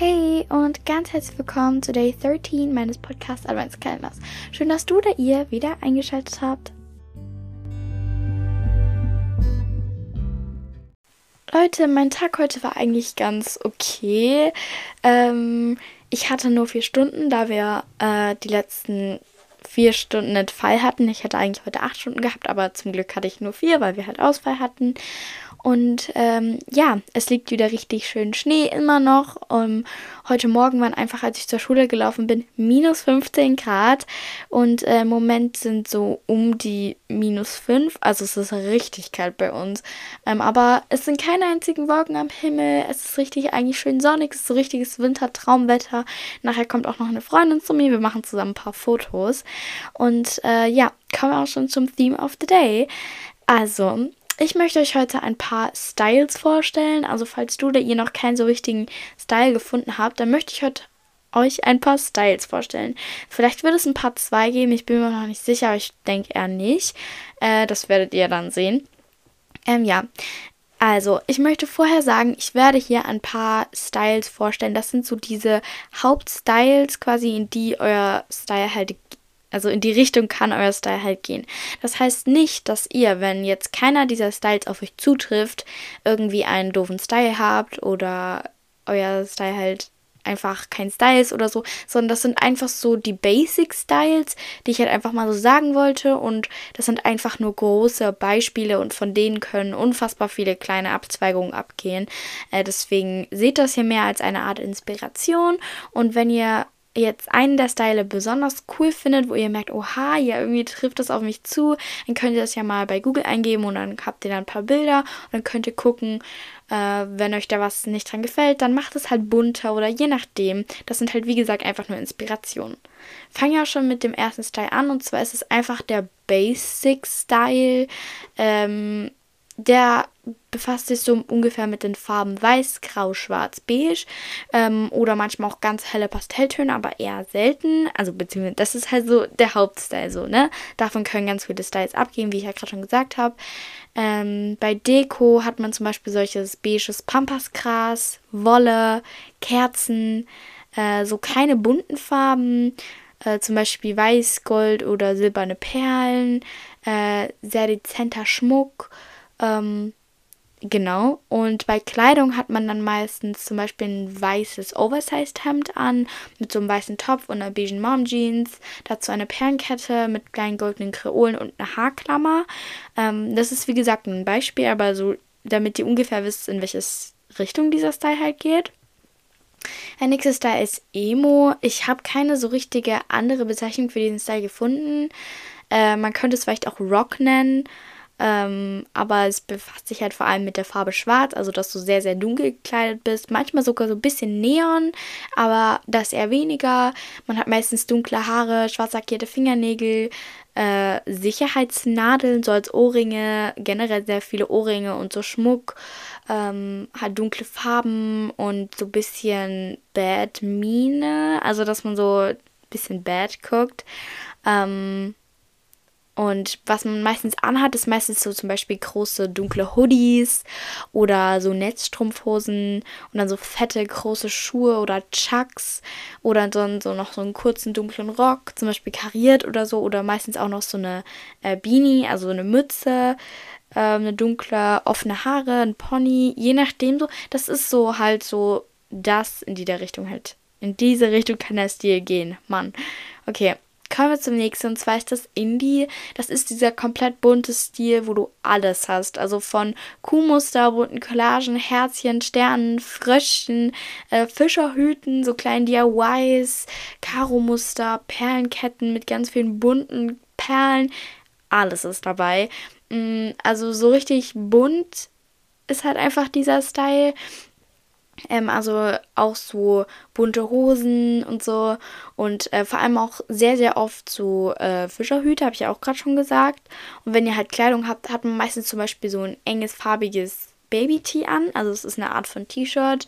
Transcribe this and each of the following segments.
Hey und ganz herzlich willkommen zu Day 13 meines Podcast Adventskalenders. Schön, dass du oder ihr wieder eingeschaltet habt. Leute, mein Tag heute war eigentlich ganz okay. Ähm, ich hatte nur vier Stunden, da wir äh, die letzten vier Stunden nicht Fall hatten. Ich hätte eigentlich heute acht Stunden gehabt, aber zum Glück hatte ich nur vier, weil wir halt Ausfall hatten. Und ähm, ja, es liegt wieder richtig schön Schnee immer noch. Um, heute Morgen waren einfach, als ich zur Schule gelaufen bin, minus 15 Grad. Und äh, im Moment sind so um die minus 5. Also es ist richtig kalt bei uns. Ähm, aber es sind keine einzigen Wolken am Himmel. Es ist richtig eigentlich schön sonnig. Es ist so richtiges Wintertraumwetter. Nachher kommt auch noch eine Freundin zu mir. Wir machen zusammen ein paar Fotos. Und äh, ja, kommen wir auch schon zum Theme of the Day. Also, ich möchte euch heute ein paar Styles vorstellen. Also falls du oder ihr noch keinen so richtigen Style gefunden habt, dann möchte ich heute euch ein paar Styles vorstellen. Vielleicht wird es ein paar zwei geben, ich bin mir noch nicht sicher, aber ich denke eher nicht. Äh, das werdet ihr dann sehen. Ähm, ja. Also, ich möchte vorher sagen, ich werde hier ein paar Styles vorstellen. Das sind so diese Hauptstyles quasi, in die euer Style halt also in die Richtung kann euer Style halt gehen. Das heißt nicht, dass ihr, wenn jetzt keiner dieser Styles auf euch zutrifft, irgendwie einen doofen Style habt oder euer Style halt einfach kein Style ist oder so, sondern das sind einfach so die Basic Styles, die ich halt einfach mal so sagen wollte und das sind einfach nur große Beispiele und von denen können unfassbar viele kleine Abzweigungen abgehen. Äh, deswegen seht das hier mehr als eine Art Inspiration und wenn ihr jetzt einen der Style besonders cool findet, wo ihr merkt, oha, ja, irgendwie trifft das auf mich zu, dann könnt ihr das ja mal bei Google eingeben und dann habt ihr dann ein paar Bilder und dann könnt ihr gucken, äh, wenn euch da was nicht dran gefällt, dann macht es halt bunter oder je nachdem. Das sind halt, wie gesagt, einfach nur Inspirationen. Fange ja schon mit dem ersten Style an und zwar ist es einfach der Basic Style. Ähm, der befasst sich so ungefähr mit den Farben Weiß, Grau, Schwarz, Beige ähm, oder manchmal auch ganz helle Pastelltöne, aber eher selten. Also beziehungsweise das ist halt so der Hauptstyle so, ne? Davon können ganz viele Styles abgehen, wie ich ja gerade schon gesagt habe. Ähm, bei Deko hat man zum Beispiel solches beiges Pampasgras, Wolle, Kerzen, äh, so keine bunten Farben, äh, zum Beispiel Weiß, Gold oder silberne Perlen, äh, sehr dezenter Schmuck ähm, genau. Und bei Kleidung hat man dann meistens zum Beispiel ein weißes Oversized-Hemd an mit so einem weißen Topf und einer beigen Mom-Jeans. Dazu eine Perlenkette mit kleinen goldenen Kreolen und eine Haarklammer. Ähm, das ist wie gesagt ein Beispiel, aber so, damit ihr ungefähr wisst, in welche Richtung dieser Style halt geht. Der nächste Style ist Emo. Ich habe keine so richtige andere Bezeichnung für diesen Style gefunden. Äh, man könnte es vielleicht auch Rock nennen. Ähm, aber es befasst sich halt vor allem mit der Farbe Schwarz, also dass du sehr, sehr dunkel gekleidet bist. Manchmal sogar so ein bisschen Neon, aber das eher weniger. Man hat meistens dunkle Haare, schwarz lackierte Fingernägel, äh, Sicherheitsnadeln, so als Ohrringe, generell sehr viele Ohrringe und so Schmuck. Ähm, hat dunkle Farben und so ein bisschen Bad Miene, also dass man so ein bisschen bad guckt. Ähm, und was man meistens anhat, ist meistens so zum Beispiel große dunkle Hoodies oder so Netzstrumpfhosen und dann so fette große Schuhe oder Chucks oder dann so noch so einen kurzen dunklen Rock, zum Beispiel kariert oder so oder meistens auch noch so eine äh, Beanie, also eine Mütze, äh, eine dunkle offene Haare, ein Pony, je nachdem so. Das ist so halt so das in die der Richtung halt. In diese Richtung kann der Stil gehen, Mann. Okay, Kommen wir zum nächsten und zwar ist das Indie. Das ist dieser komplett bunte Stil, wo du alles hast. Also von Kuhmuster, bunten Collagen, Herzchen, Sternen, Fröschen, äh, Fischerhüten, so kleinen DIYs, Karo-Muster, Perlenketten mit ganz vielen bunten Perlen. Alles ist dabei. Mm, also so richtig bunt ist halt einfach dieser Style. Ähm, also auch so bunte Hosen und so. Und äh, vor allem auch sehr, sehr oft so äh, Fischerhüte, habe ich ja auch gerade schon gesagt. Und wenn ihr halt Kleidung habt, hat man meistens zum Beispiel so ein enges, farbiges Baby Tee an. Also es ist eine Art von T-Shirt.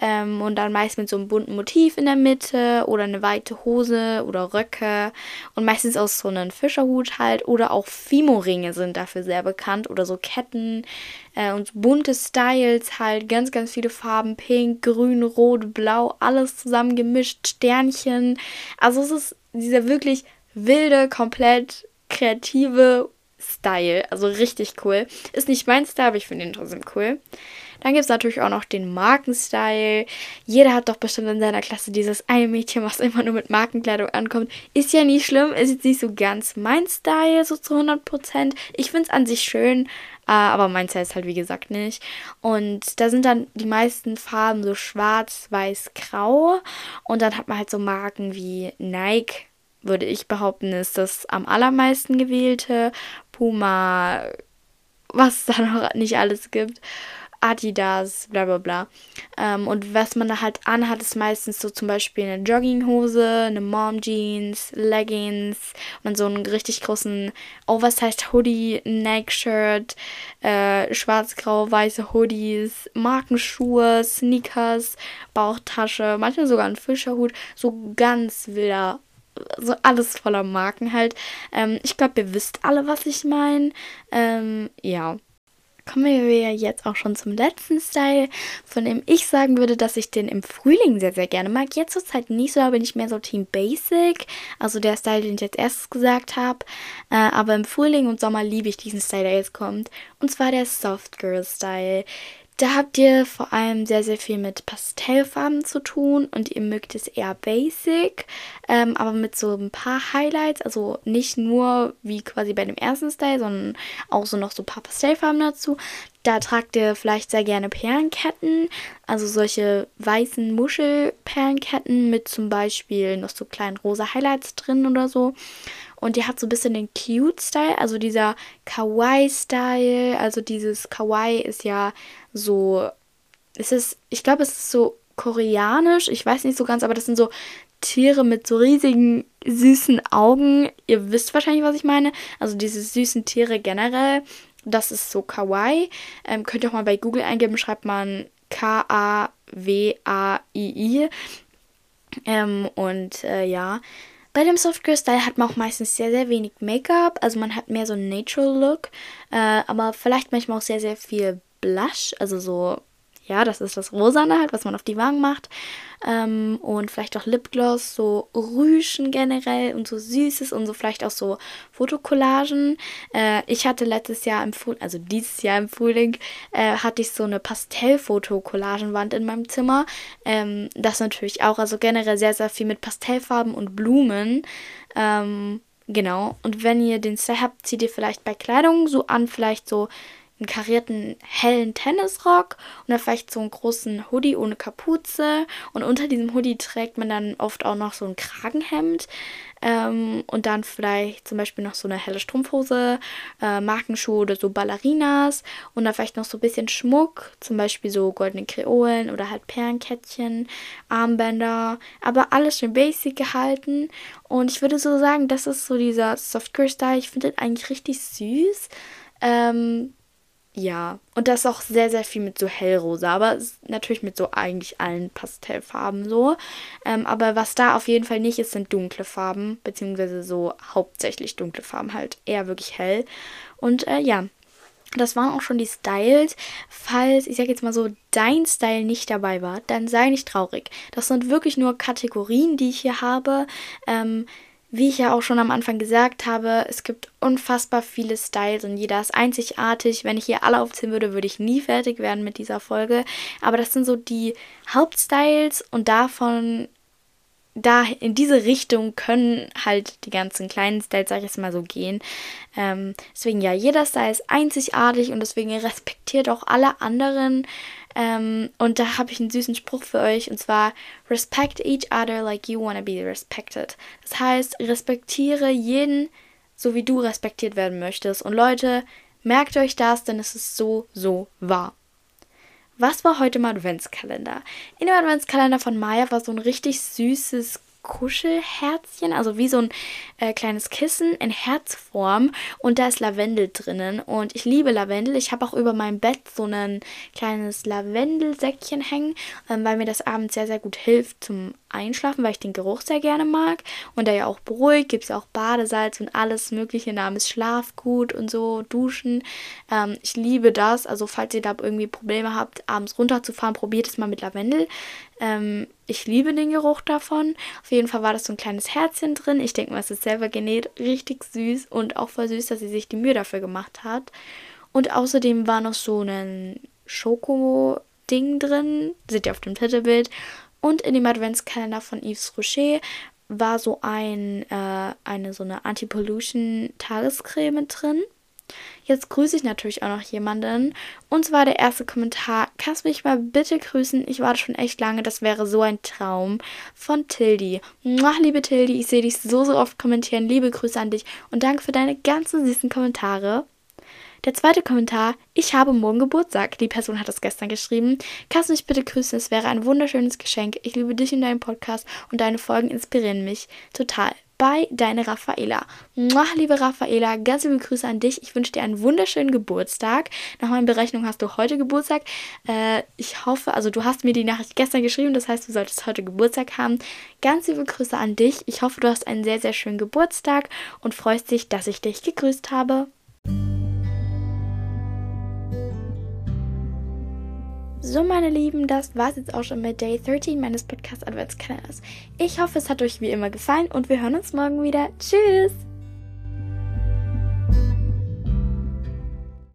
Ähm, und dann meist mit so einem bunten Motiv in der Mitte oder eine weite Hose oder Röcke. Und meistens aus so einem Fischerhut halt. Oder auch Fimo-Ringe sind dafür sehr bekannt. Oder so Ketten äh, und bunte Styles halt. Ganz, ganz viele Farben. Pink, grün, rot, blau. Alles zusammen gemischt. Sternchen. Also es ist dieser wirklich wilde, komplett kreative Style. Also richtig cool. Ist nicht mein Style, aber ich finde ihn trotzdem cool. Dann gibt es natürlich auch noch den Markenstyle. Jeder hat doch bestimmt in seiner Klasse dieses eine Mädchen, was immer nur mit Markenkleidung ankommt. Ist ja nicht schlimm, ist jetzt nicht so ganz mein Style, so zu 100%. Ich finde es an sich schön, äh, aber mein Style ist halt wie gesagt nicht. Und da sind dann die meisten Farben so schwarz, weiß, grau. Und dann hat man halt so Marken wie Nike, würde ich behaupten, ist das am allermeisten gewählte. Puma, was da noch nicht alles gibt. Adidas, bla bla bla. Ähm, und was man da halt anhat, ist meistens so zum Beispiel eine Jogginghose, eine Mom Jeans, Leggings und so einen richtig großen Oversized Hoodie, Neck-Shirt, äh, schwarz-grau, weiße Hoodies, Markenschuhe, Sneakers, Bauchtasche, manchmal sogar ein Fischerhut, so ganz wilder so alles voller Marken halt. Ähm, ich glaube, ihr wisst alle, was ich meine. Ähm, ja. Kommen wir jetzt auch schon zum letzten Style, von dem ich sagen würde, dass ich den im Frühling sehr, sehr gerne mag. Jetzt zur Zeit nicht so, da bin ich mehr so Team Basic. Also der Style, den ich jetzt erstes gesagt habe. Äh, aber im Frühling und Sommer liebe ich diesen Style, der jetzt kommt. Und zwar der Soft Girl Style. Da habt ihr vor allem sehr, sehr viel mit Pastellfarben zu tun und ihr mögt es eher basic, ähm, aber mit so ein paar Highlights. Also nicht nur wie quasi bei dem ersten Style, sondern auch so noch so ein paar Pastellfarben dazu. Da tragt ihr vielleicht sehr gerne Perlenketten, also solche weißen Muschelperlenketten mit zum Beispiel noch so kleinen rosa Highlights drin oder so. Und die hat so ein bisschen den Cute-Style, also dieser Kawaii-Style. Also dieses Kawaii ist ja so, ist es, ich glaube, es ist so koreanisch, ich weiß nicht so ganz, aber das sind so Tiere mit so riesigen, süßen Augen. Ihr wisst wahrscheinlich, was ich meine. Also diese süßen Tiere generell. Das ist so Kawaii. Ähm, könnt ihr auch mal bei Google eingeben, schreibt man K-A-W-A-I-I. Ähm, und äh, ja, bei dem Softgirl Style hat man auch meistens sehr, sehr wenig Make-up. Also man hat mehr so einen Natural Look. Äh, aber vielleicht manchmal auch sehr, sehr viel Blush. Also so ja, das ist das Rosane halt, was man auf die Wangen macht. Ähm, und vielleicht auch Lipgloss, so Rüschen generell und so Süßes und so vielleicht auch so Fotokollagen. Äh, ich hatte letztes Jahr im Frühling, also dieses Jahr im Frühling, äh, hatte ich so eine Pastellfotokollagenwand in meinem Zimmer. Ähm, das natürlich auch, also generell sehr, sehr viel mit Pastellfarben und Blumen. Ähm, genau. Und wenn ihr den Style habt, zieht ihr vielleicht bei Kleidung so an, vielleicht so einen karierten hellen Tennisrock und dann vielleicht so einen großen Hoodie ohne Kapuze. Und unter diesem Hoodie trägt man dann oft auch noch so ein Kragenhemd. Ähm, und dann vielleicht zum Beispiel noch so eine helle Strumpfhose, äh, Markenschuhe oder so Ballerinas und dann vielleicht noch so ein bisschen Schmuck, zum Beispiel so goldene Kreolen oder halt Perlenkettchen, Armbänder, aber alles schön basic gehalten. Und ich würde so sagen, das ist so dieser Softcore-Style. Ich finde den eigentlich richtig süß. Ähm, ja, und das auch sehr, sehr viel mit so hellrosa, aber natürlich mit so eigentlich allen Pastellfarben so. Ähm, aber was da auf jeden Fall nicht ist, sind dunkle Farben, beziehungsweise so hauptsächlich dunkle Farben, halt eher wirklich hell. Und äh, ja, das waren auch schon die Styles. Falls, ich sag jetzt mal so, dein Style nicht dabei war, dann sei nicht traurig. Das sind wirklich nur Kategorien, die ich hier habe. Ähm, wie ich ja auch schon am Anfang gesagt habe, es gibt unfassbar viele Styles und jeder ist einzigartig. Wenn ich hier alle aufzählen würde, würde ich nie fertig werden mit dieser Folge. Aber das sind so die Hauptstyles und davon, da in diese Richtung können halt die ganzen kleinen Styles, sag ich jetzt mal so, gehen. Ähm, deswegen ja, jeder Style ist einzigartig und deswegen respektiert auch alle anderen ähm, und da habe ich einen süßen Spruch für euch und zwar Respect each other like you wanna be respected. Das heißt, respektiere jeden, so wie du respektiert werden möchtest. Und Leute, merkt euch das, denn es ist so, so wahr. Was war heute im Adventskalender? In dem Adventskalender von Maya war so ein richtig süßes Kuschelherzchen, also wie so ein äh, kleines Kissen in Herzform und da ist Lavendel drinnen und ich liebe Lavendel. Ich habe auch über meinem Bett so ein kleines Lavendelsäckchen hängen, ähm, weil mir das abends sehr, sehr gut hilft zum Einschlafen, weil ich den Geruch sehr gerne mag und der ja auch beruhigt. Gibt es ja auch Badesalz und alles mögliche namens Schlafgut und so, Duschen. Ähm, ich liebe das, also falls ihr da irgendwie Probleme habt, abends runterzufahren, probiert es mal mit Lavendel. Ähm, ich liebe den Geruch davon. Auf jeden Fall war das so ein kleines Herzchen drin. Ich denke mal, es ist selber genäht. Richtig süß und auch voll süß, dass sie sich die Mühe dafür gemacht hat. Und außerdem war noch so ein Schoko-Ding drin. Seht ihr auf dem Titelbild. Und in dem Adventskalender von Yves Rocher war so ein, äh, eine so eine Anti-Pollution-Tagescreme drin. Jetzt grüße ich natürlich auch noch jemanden. Und zwar der erste Kommentar. Kannst mich mal bitte grüßen? Ich warte schon echt lange. Das wäre so ein Traum. Von Tildi. Ach, liebe Tildi, ich sehe dich so, so oft kommentieren. Liebe Grüße an dich und danke für deine ganzen süßen Kommentare. Der zweite Kommentar, ich habe morgen Geburtstag. Die Person hat das gestern geschrieben. Kannst du mich bitte grüßen? Es wäre ein wunderschönes Geschenk. Ich liebe dich und deinen Podcast und deine Folgen inspirieren mich total bei deine Raffaela. Muah, liebe Raffaela, ganz liebe Grüße an dich. Ich wünsche dir einen wunderschönen Geburtstag. Nach meinen Berechnungen hast du heute Geburtstag. Äh, ich hoffe, also du hast mir die Nachricht gestern geschrieben, das heißt, du solltest heute Geburtstag haben. Ganz liebe Grüße an dich. Ich hoffe, du hast einen sehr, sehr schönen Geburtstag und freust dich, dass ich dich gegrüßt habe. So, meine Lieben, das war's jetzt auch schon mit Day 13 meines Podcast Adventskalenders. Ich hoffe, es hat euch wie immer gefallen und wir hören uns morgen wieder. Tschüss!